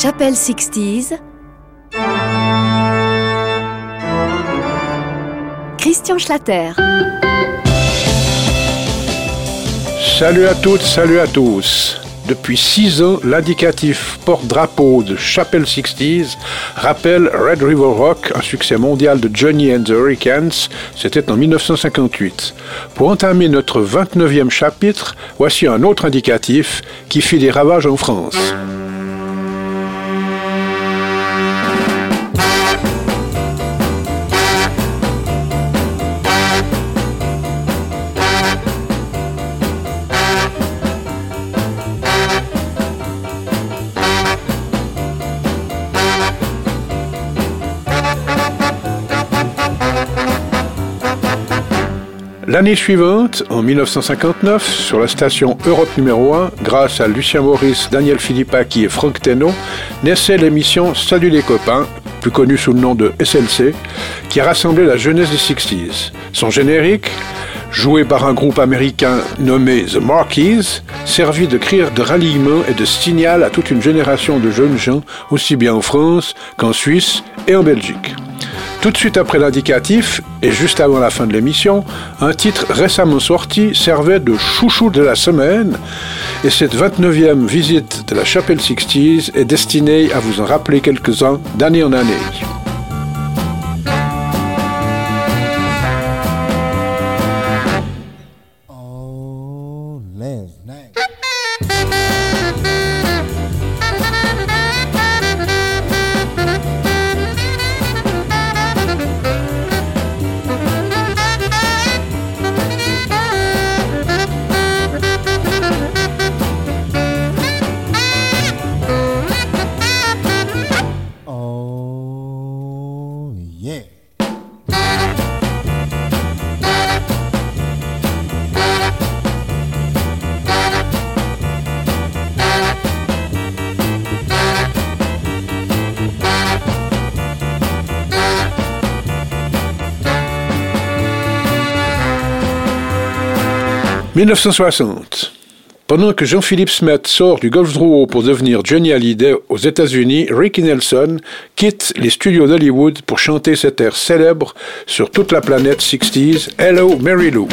Chapelle 60s. Christian Schlatter. Salut à toutes, salut à tous. Depuis six ans, l'indicatif porte-drapeau de Chapelle 60s rappelle Red River Rock, un succès mondial de Johnny and the Hurricanes. C'était en 1958. Pour entamer notre 29e chapitre, voici un autre indicatif qui fit des ravages en France. L'année suivante, en 1959, sur la station Europe numéro 1, grâce à Lucien Maurice, Daniel Philippaki et Franck Teno, naissait l'émission Salut les copains, plus connue sous le nom de SLC, qui a rassemblé la jeunesse des 60s. Son générique, joué par un groupe américain nommé The Marquis, servit de cri de ralliement et de signal à toute une génération de jeunes gens, aussi bien en France qu'en Suisse et en Belgique. Tout de suite après l'indicatif, et juste avant la fin de l'émission, un titre récemment sorti servait de chouchou de la semaine, et cette 29e visite de la Chapelle 60s est destinée à vous en rappeler quelques-uns d'année en année. 1960. Pendant que Jean-Philippe Smith sort du Golf Drouot pour devenir Johnny Hallyday aux États-Unis, Ricky Nelson quitte les studios d'Hollywood pour chanter cet air célèbre sur toute la planète 60s, Hello Mary Lou.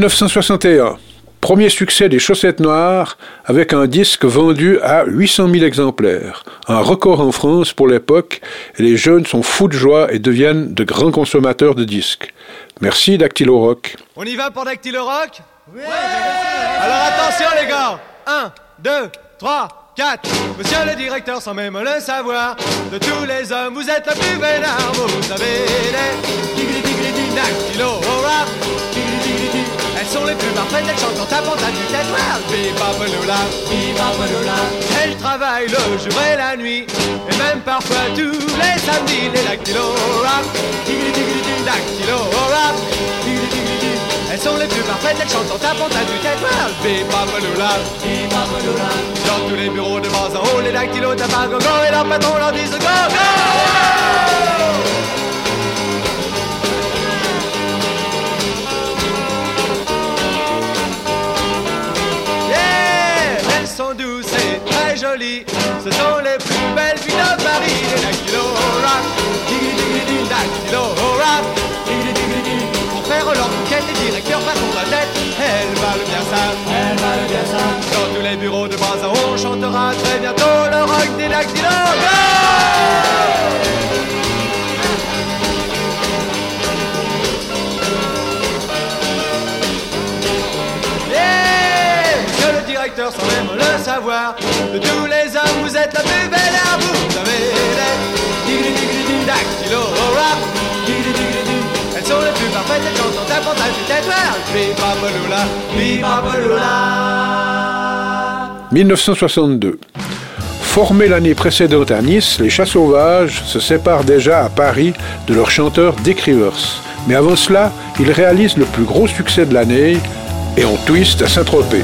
1961 Premier succès des chaussettes noires avec un disque vendu à 800 000 exemplaires. Un record en France pour l'époque et les jeunes sont fous de joie et deviennent de grands consommateurs de disques. Merci Dactylo Rock. On y va pour Dactylo Rock? Oui Alors attention les gars 1, 2, 3, 4. Monsieur le directeur, sans même le savoir, de tous les hommes, vous êtes le plus vénard. Vous savez les dactylo rap. Elles sont les plus parfaites, elles chantent en tapant à du tête Viva Pelula, viva Pelula. Elles travaillent le jour et la nuit, et même parfois tous les samedis. Les dactylo rap, dactylo rap. Elles sont les plus parfaites, elles chantent en tapant à du tête Viva Pelula, viva Pelula. Dans tous les bureaux de bas les dactylos tapent go-go et leur patron leur dit go go. Ce sont les plus belles filles de Paris. Les dactylo rap, diggy diggy diggy dactylo rap, diggy diggy diggy. Pour faire leur bouquet, les directeurs passent la tête. Elles valent bien ça, elles valent bien ça. Dans tous les bureaux de haut, on chantera très bientôt le rock des dactylo. De tous les hommes, vous êtes la plus belle à vous. Vous avez dig dactylo rap. Elles sont les plus parfaites, elles chantent en à du tête Viva Pelula, viva Pelula. 1962. Formés l'année précédente à Nice, les Chats Sauvages se séparent déjà à Paris de leur chanteur Dick Rivers. Mais avant cela, ils réalisent le plus gros succès de l'année et on twist à Saint-Tropez.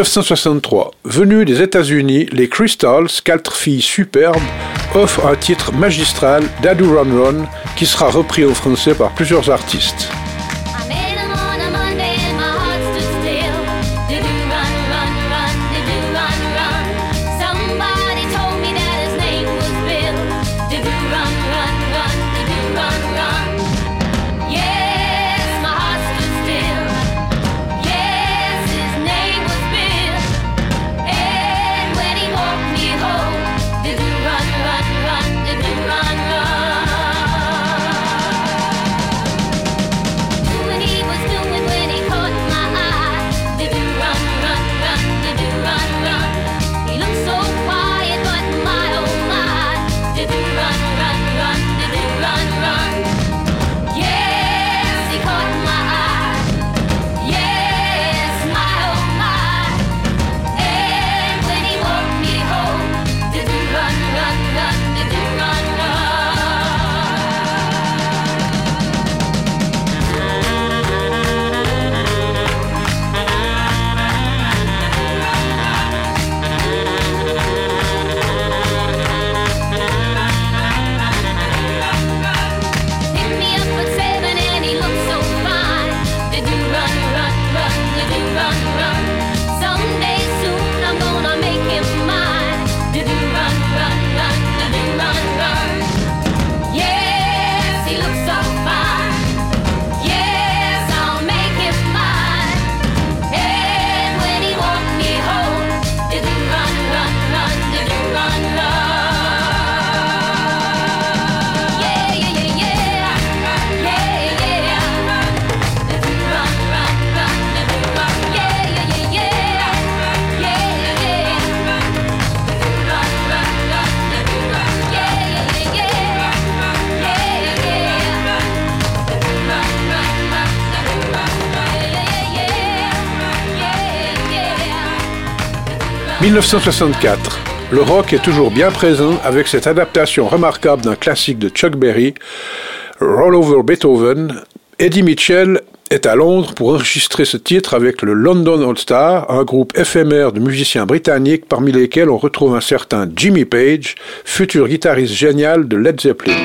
1963. Venus des États-Unis, les Crystals, quatre filles superbes, offrent un titre magistral, Dadu Run Run, qui sera repris en français par plusieurs artistes. 1964. Le rock est toujours bien présent avec cette adaptation remarquable d'un classique de Chuck Berry, Roll Over Beethoven. Eddie Mitchell est à Londres pour enregistrer ce titre avec le London All Star, un groupe éphémère de musiciens britanniques parmi lesquels on retrouve un certain Jimmy Page, futur guitariste génial de Led Zeppelin.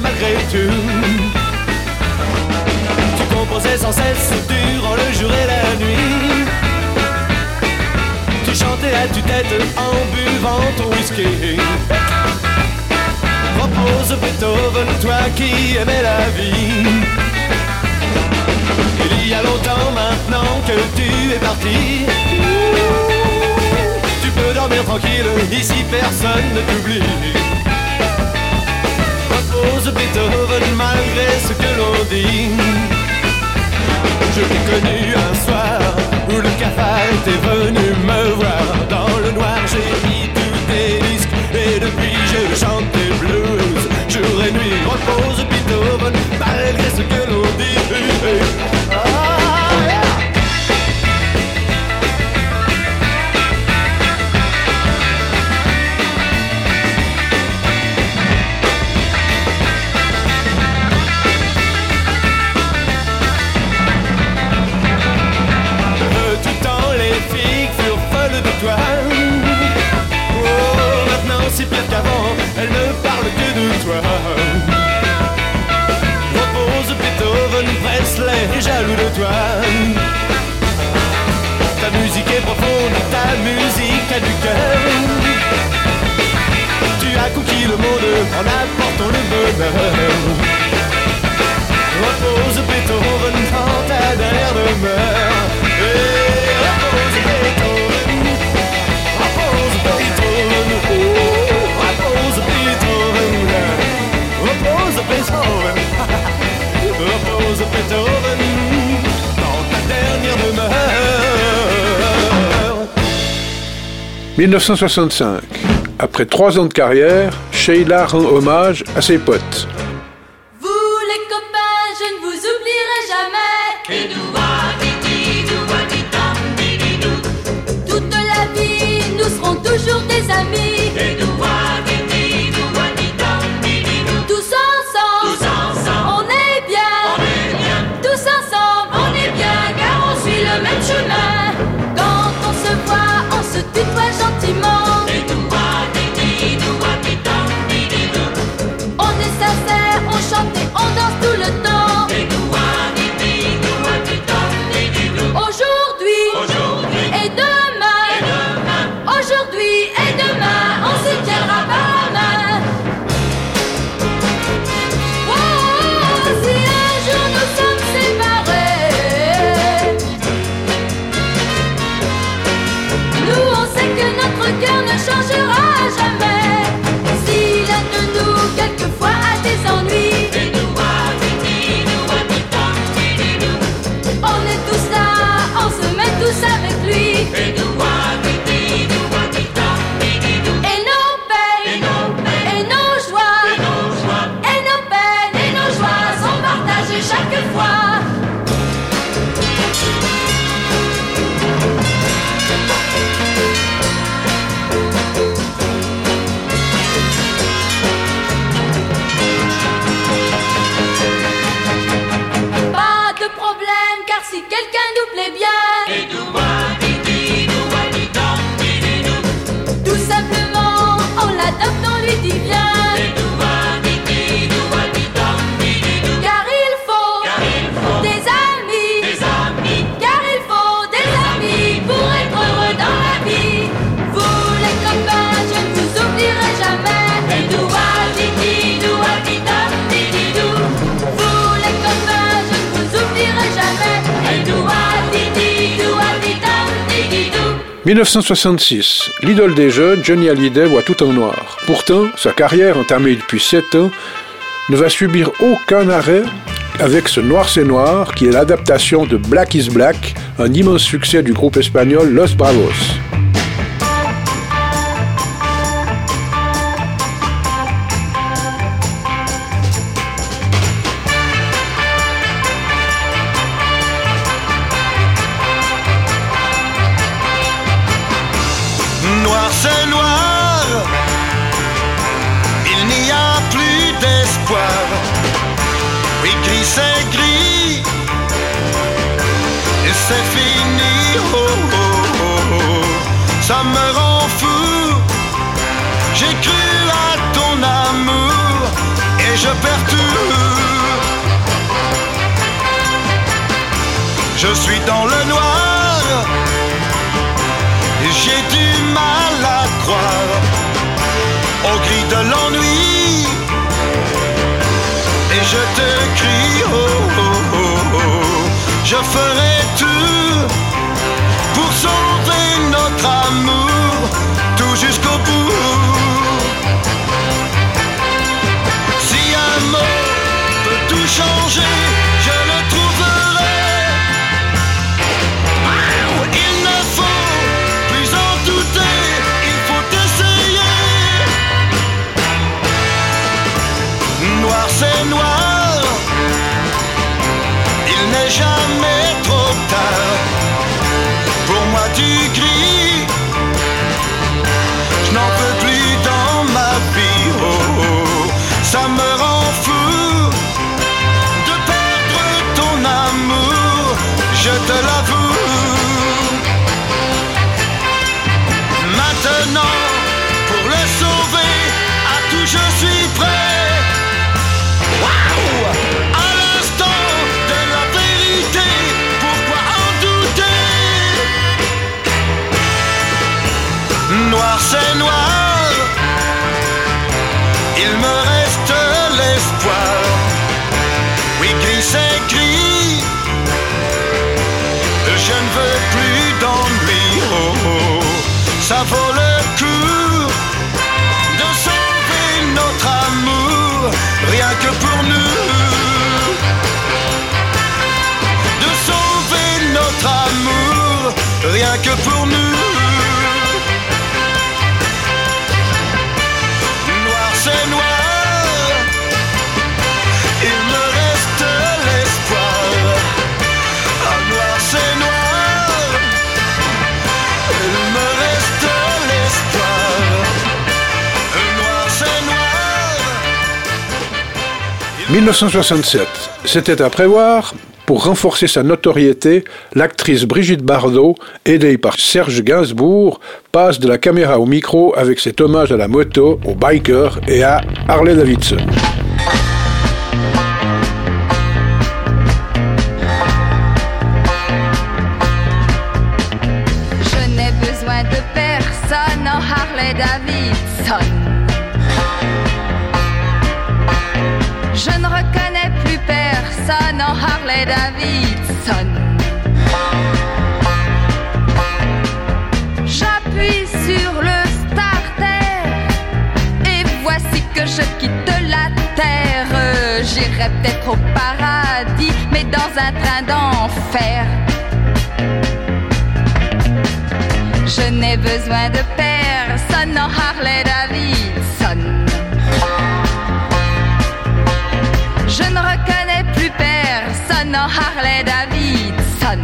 Malgré tout. Tu composais sans cesse durant le jour et la nuit. Tu chantais à tue-tête en buvant ton whisky. Repose Beethoven, toi qui aimais la vie. Il y a longtemps maintenant que tu es parti. Tu peux dormir tranquille, ici personne ne t'oublie. Beethoven malgré ce que l'on dit. Je t'ai connu un soir où le cafard était venu me voir. Dans le noir, j'ai mis tous tes disques et depuis je chante des blues. Jour et nuit, repose Beethoven malgré ce que l'on dit. 1965. Après trois ans de carrière, Sheila rend hommage à ses potes. 1966, l'idole des jeunes, Johnny Hallyday, voit tout en noir. Pourtant, sa carrière, entamée depuis 7 ans, ne va subir aucun arrêt avec ce Noir c'est Noir, qui est l'adaptation de Black is Black, un immense succès du groupe espagnol Los Bravos. Il n'y a plus d'espoir. Oui, gris c'est gris, et c'est fini. Oh, oh, oh, oh. Ça me rend fou. J'ai cru à ton amour et je perds tout. Je suis dans le l'ennui. Et je te crie, oh, oh, oh, oh. je ferai tout pour sauver notre amour, ça vaut le coup de sauver notre amour, rien que pour nous. De sauver notre amour, rien que pour nous. 1967, c'était à prévoir. Pour renforcer sa notoriété, l'actrice Brigitte Bardot, aidée par Serge Gainsbourg, passe de la caméra au micro avec cet hommage à la moto, aux bikers et à Harley Davidson. Peut-être au paradis, mais dans un train d'enfer. Je n'ai besoin de personne en Harley Davidson. Je ne reconnais plus personne en Harley Davidson.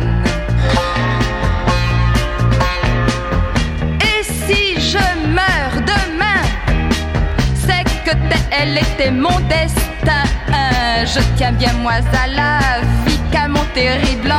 Et si je meurs demain, c'est que tel était mon destin. Je tiens bien moi à la vie qu'à mon terrible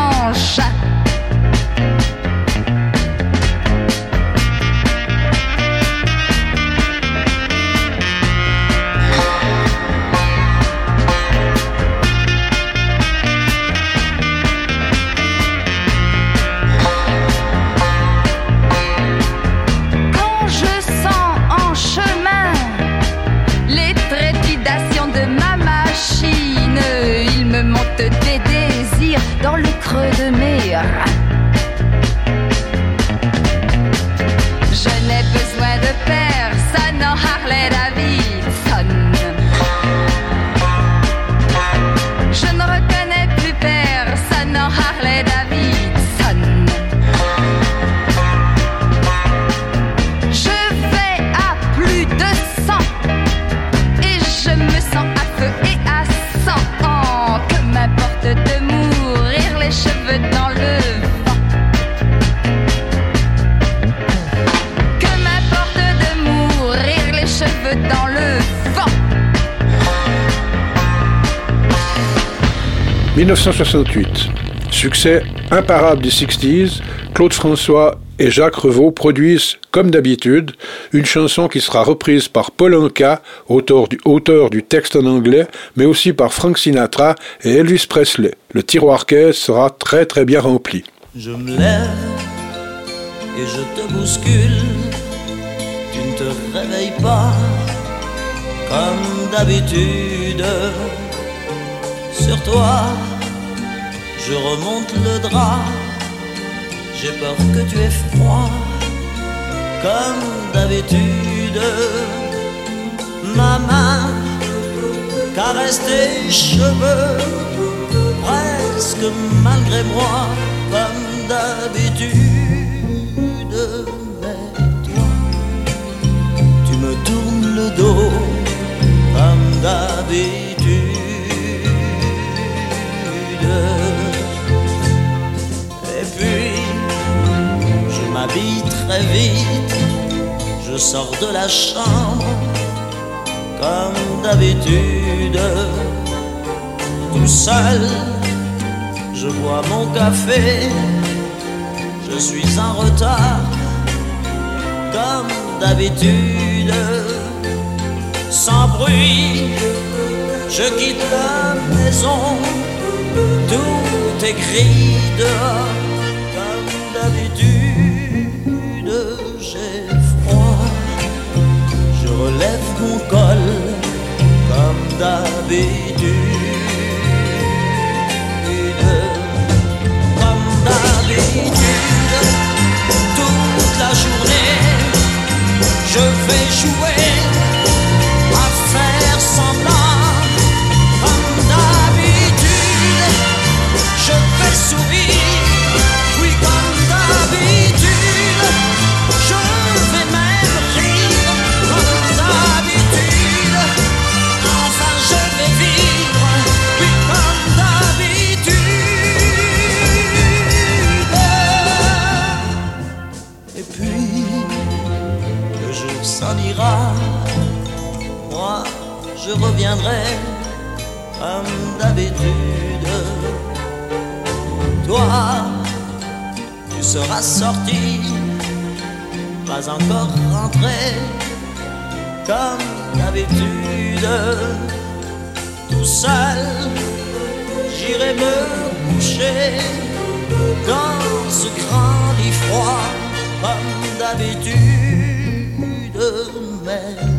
1968. Succès imparable des 60s, Claude François et Jacques Revaux produisent, comme d'habitude, une chanson qui sera reprise par Paul Anka, auteur du, texte en anglais, mais aussi par Frank Sinatra et Elvis Presley. Le tiroir caisse sera très très bien rempli. Je me lève et je te bouscule. Tu ne te réveilles pas comme d'habitude. Sur toi, je remonte le drap. J'ai peur que tu aies froid comme d'habitude. Ma main caresse tes cheveux presque malgré moi comme d'habitude. Mais toi, tu me tournes le dos comme d'habitude. Très vite, je sors de la chambre comme d'habitude. Tout seul, je bois mon café, je suis en retard comme d'habitude. Sans bruit, je quitte la maison, tout est gris dehors relève mon col comme d'habitude. Comme d'habitude, toute la journée, je vais jouer je reviendrai comme d'habitude. Toi, tu seras sorti, pas encore rentré comme d'habitude. Tout seul, j'irai me coucher dans ce grand lit froid comme d'habitude. Larmes,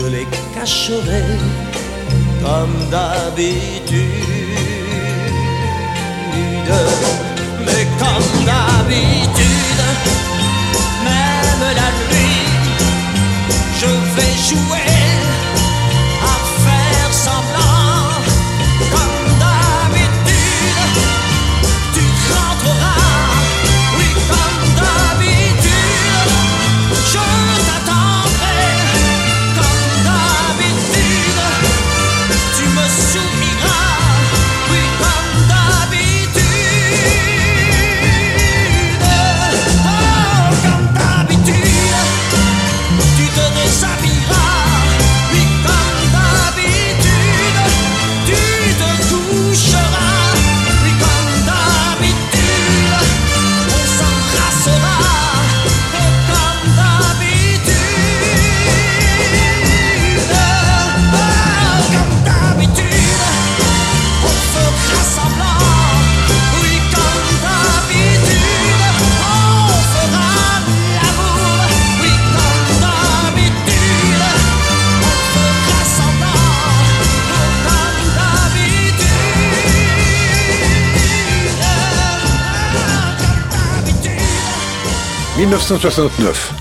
je les cacherai comme d'habitude. Mais comme d'habitude, même la nuit, je vais jouer 1969.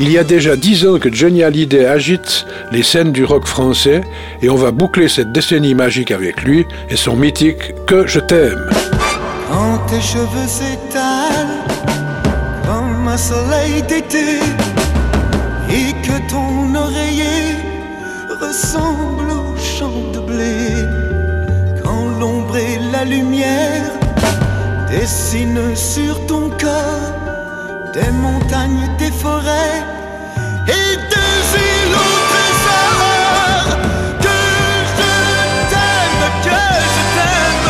Il y a déjà dix ans que Johnny Hallyday agite les scènes du rock français et on va boucler cette décennie magique avec lui et son mythique Que je t'aime. Quand tes cheveux s'étalent comme un soleil d'été et que ton oreiller ressemble au champ de blé, quand l'ombre et la lumière dessinent sur ton corps des montagnes, des forêts et des îles au trésor. Que je t'aime, que je t'aime,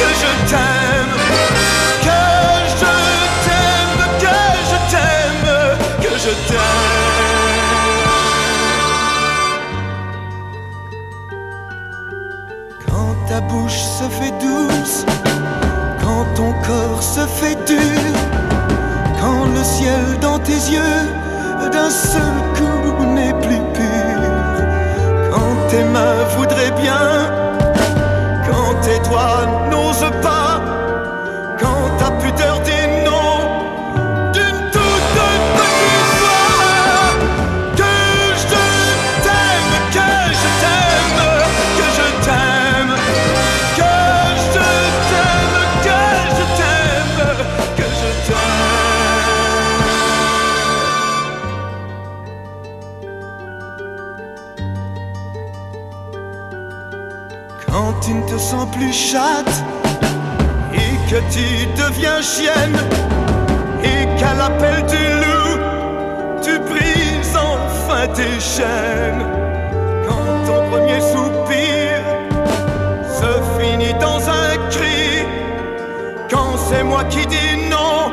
que je t'aime. Que je t'aime, que je t'aime, que je t'aime. Quand ta bouche se fait douce, quand ton corps se fait dur tes yeux d'un seul coup n'est plus pur. Quand tes mains voudraient bien, plus chatte et que tu deviens chienne et qu'à l'appel du loup, tu brises enfin tes chaînes. Quand ton premier soupir se finit dans un cri, quand c'est moi qui dis non,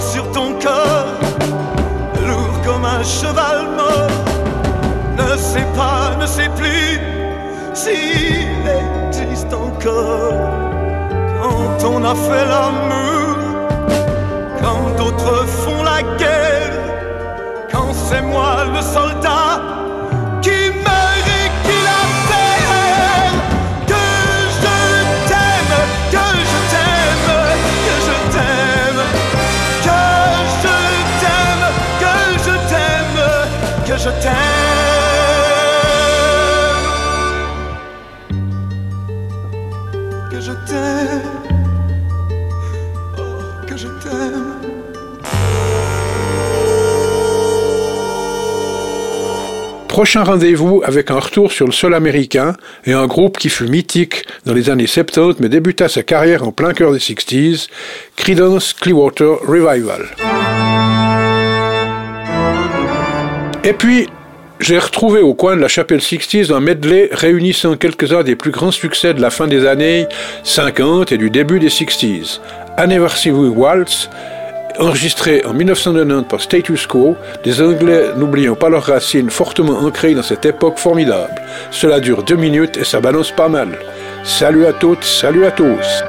sur ton corps, lourd comme un cheval mort, ne sait pas, ne sait plus s'il existe encore. Quand on a fait l'amour, quand d'autres font la guerre, quand c'est moi le soldat Prochain rendez-vous avec un retour sur le sol américain et un groupe qui fut mythique dans les années 70 mais débuta sa carrière en plein cœur des 60s, Creedence Clearwater Revival. Et puis, j'ai retrouvé au coin de la chapelle 60s un medley réunissant quelques-uns des plus grands succès de la fin des années 50 et du début des 60s. Anniversary Waltz, enregistré en 1990 par Status Quo, des Anglais n'oubliant pas leurs racines fortement ancrées dans cette époque formidable. Cela dure deux minutes et ça balance pas mal. Salut à toutes, salut à tous.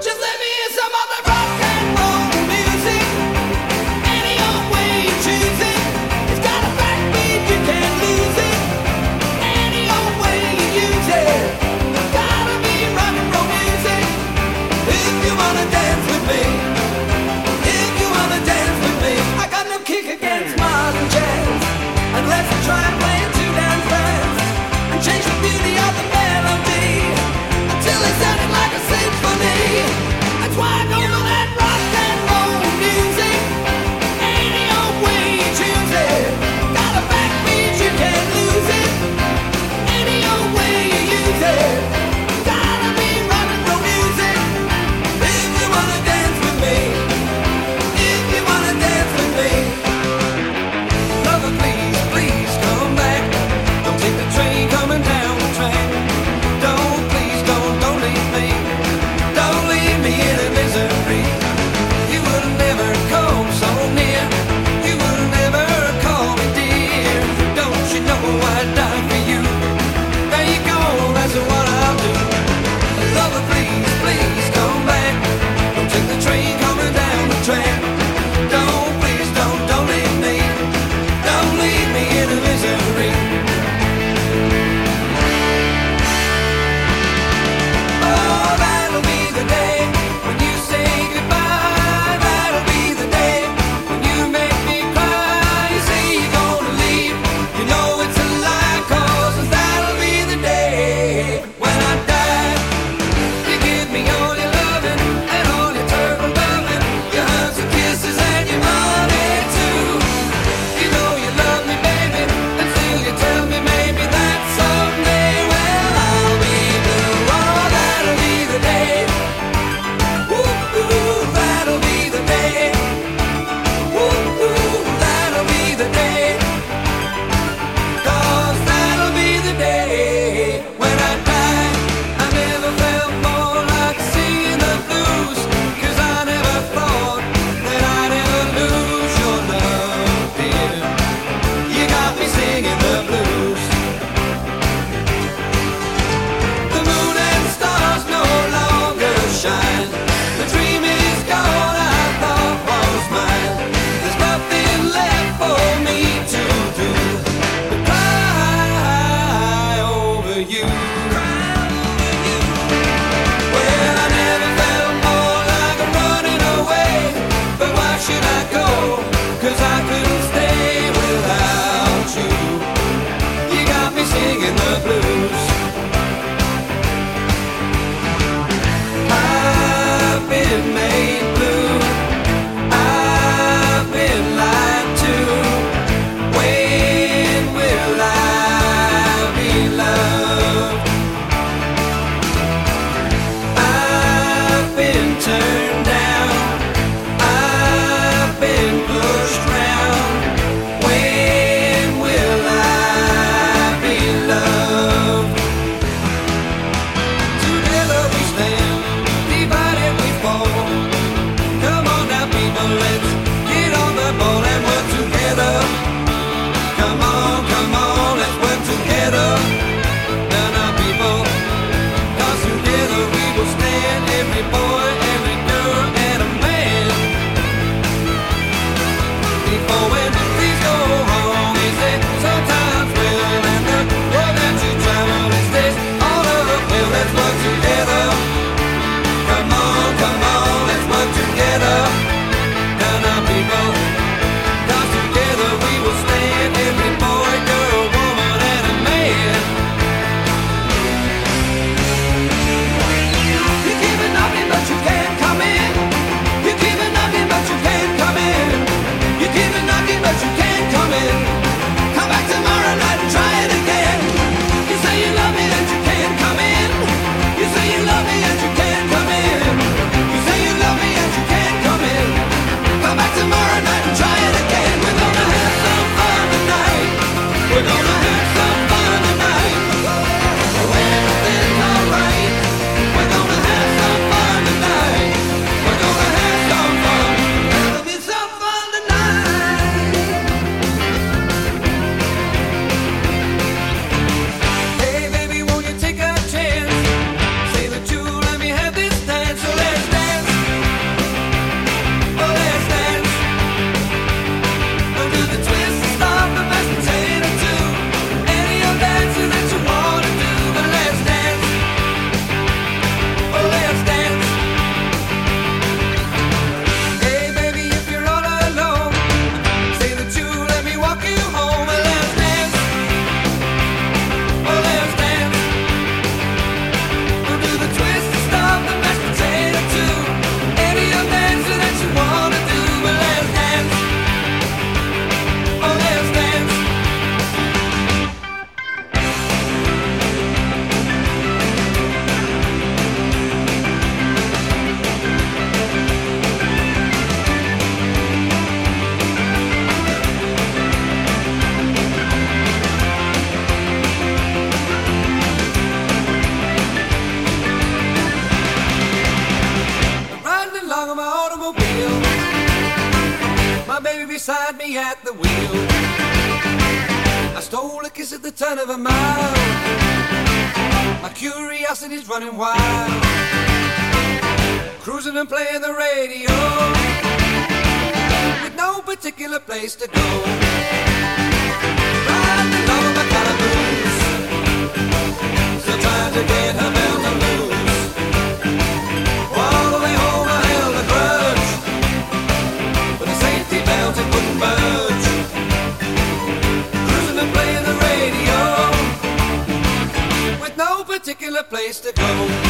Place to go.